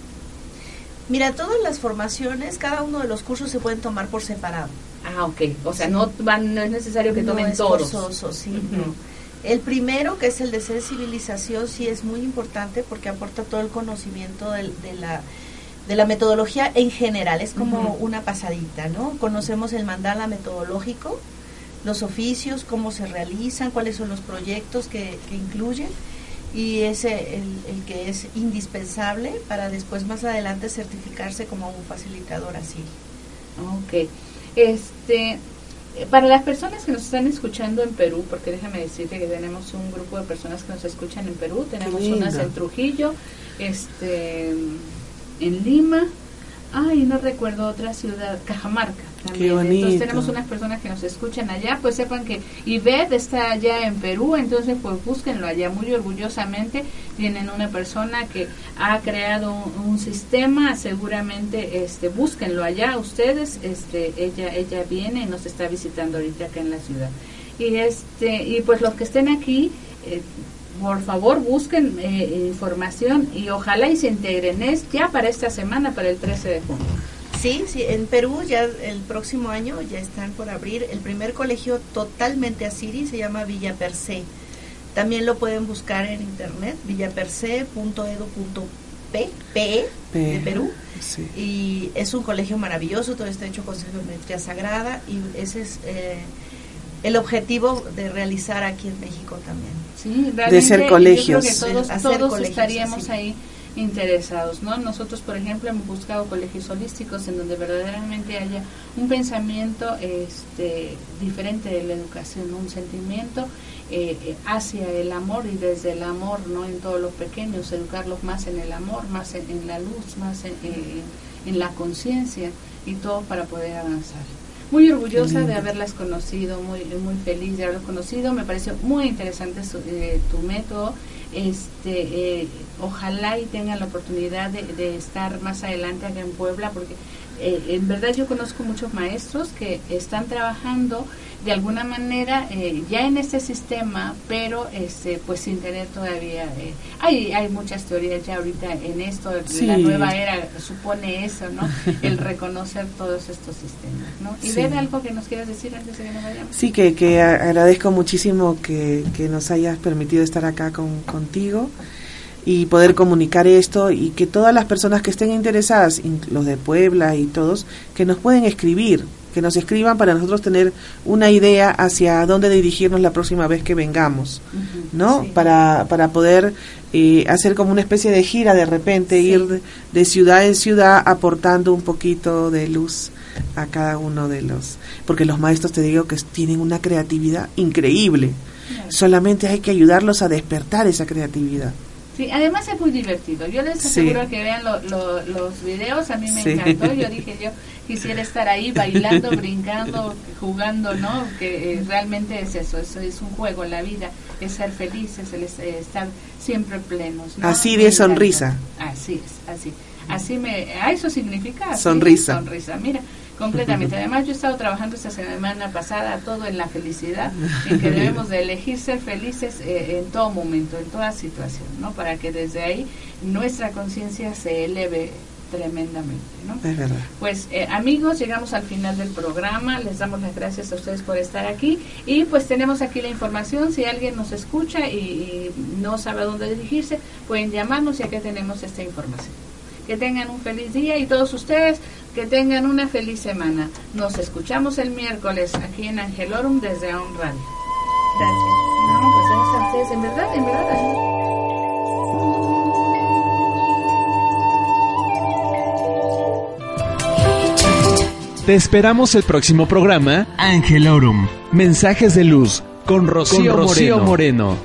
Mira, todas las formaciones, cada uno de los cursos se pueden tomar por separado. Ah, ok. O sea, no, van, no es necesario que tomen no es todos. Forzoso, sí, El primero, que es el de sensibilización, sí es muy importante porque aporta todo el conocimiento de, la de la metodología en general, es como una pasadita, ¿no? Conocemos el mandala metodológico, los oficios, cómo se realizan, cuáles son los proyectos que, incluyen y ese el, el, que es indispensable para después más adelante certificarse como un facilitador así. Ok. Este, para las personas que nos están escuchando en Perú, porque déjame decirte que tenemos un grupo de personas que nos escuchan en Perú, tenemos unas en Trujillo, este, en Lima, ay, no recuerdo otra ciudad, Cajamarca. Entonces tenemos unas personas que nos escuchan allá, pues sepan que Ived está allá en Perú, entonces pues búsquenlo allá muy orgullosamente. Tienen una persona que ha creado un, sistema, seguramente este búsquenlo allá ustedes, este ella ella viene y nos está visitando ahorita acá en la ciudad. Y este y pues los que estén aquí eh, por favor busquen eh, información y ojalá y se integren ya para esta semana, para el 13 de junio. Sí, sí, en Perú ya el próximo año ya están por abrir el primer colegio totalmente asiri, se llama Villa Se. También lo pueden buscar en internet, villaperse.edu.p, P de Perú. Y es un colegio maravilloso, todo está hecho con geometría sagrada y ese es eh, el objetivo de realizar aquí en México también. Sí, de ser colegio. todos, estaríamos ahí interesados, ¿no? Nosotros, por ejemplo, hemos buscado colegios holísticos en donde verdaderamente haya un pensamiento este, diferente de la educación, un sentimiento eh, eh, hacia el amor y desde el amor, ¿no? En todos los pequeños, educarlos más en el amor, más en, la luz, más en, en la conciencia y todo para poder avanzar muy orgullosa de haberlas conocido, muy muy feliz de haberlas conocido. Me pareció muy interesante eh, tu método. Este, eh, ojalá y tengan la oportunidad de, de, estar más adelante acá en Puebla, porque eh, en verdad yo conozco muchos maestros que están trabajando de alguna manera eh, ya en este sistema, pero este, pues sin tener todavía... Eh, hay, hay muchas teorías ya ahorita en esto, la nueva era supone eso, ¿no? El reconocer todos estos sistemas, ¿no? Y ver algo que nos quieras decir antes de que nos vayamos. Sí, que, que agradezco muchísimo que, que nos hayas permitido estar acá con, contigo y poder comunicar esto y que todas las personas que estén interesadas, los de Puebla y todos, que nos pueden escribir, que nos escriban para nosotros tener una idea hacia dónde dirigirnos la próxima vez que vengamos, ¿no? Para, para poder eh, hacer como una especie de gira de repente, ir de, ciudad en ciudad aportando un poquito de luz a cada uno de los... Porque los maestros, te digo, que tienen una creatividad increíble. Solamente hay que ayudarlos a despertar esa creatividad. Sí, además es muy divertido. Yo les aseguro que vean los videos, a mí me encantó. Yo dije, yo quisiera estar ahí bailando, brincando, jugando, ¿no? Que eh, realmente es eso, eso es un juego, la vida es ser felices, el eh, estar siempre plenos. Así de sonrisa. Así es, así. Así me, a eso significa. Sonrisa. Sonrisa, mira completamente. Además, yo he estado trabajando esta semana pasada todo en la felicidad, en que debemos de elegir ser felices eh, en todo momento, en toda situación, ¿no? Para que desde ahí nuestra conciencia se eleve tremendamente, ¿no? Es verdad. Pues eh, amigos, llegamos al final del programa, les damos las gracias a ustedes por estar aquí y pues tenemos aquí la información, si alguien nos escucha y, y no sabe a dónde dirigirse, pueden llamarnos y aquí tenemos esta información. Que tengan un feliz día y todos ustedes que tengan una feliz semana. Nos escuchamos el miércoles aquí en Angelorum desde On Radio. Gracias. No, pues a ustedes, en verdad, en verdad. Te esperamos el próximo programa Angelorum. Mensajes de luz con Rocío, Moreno.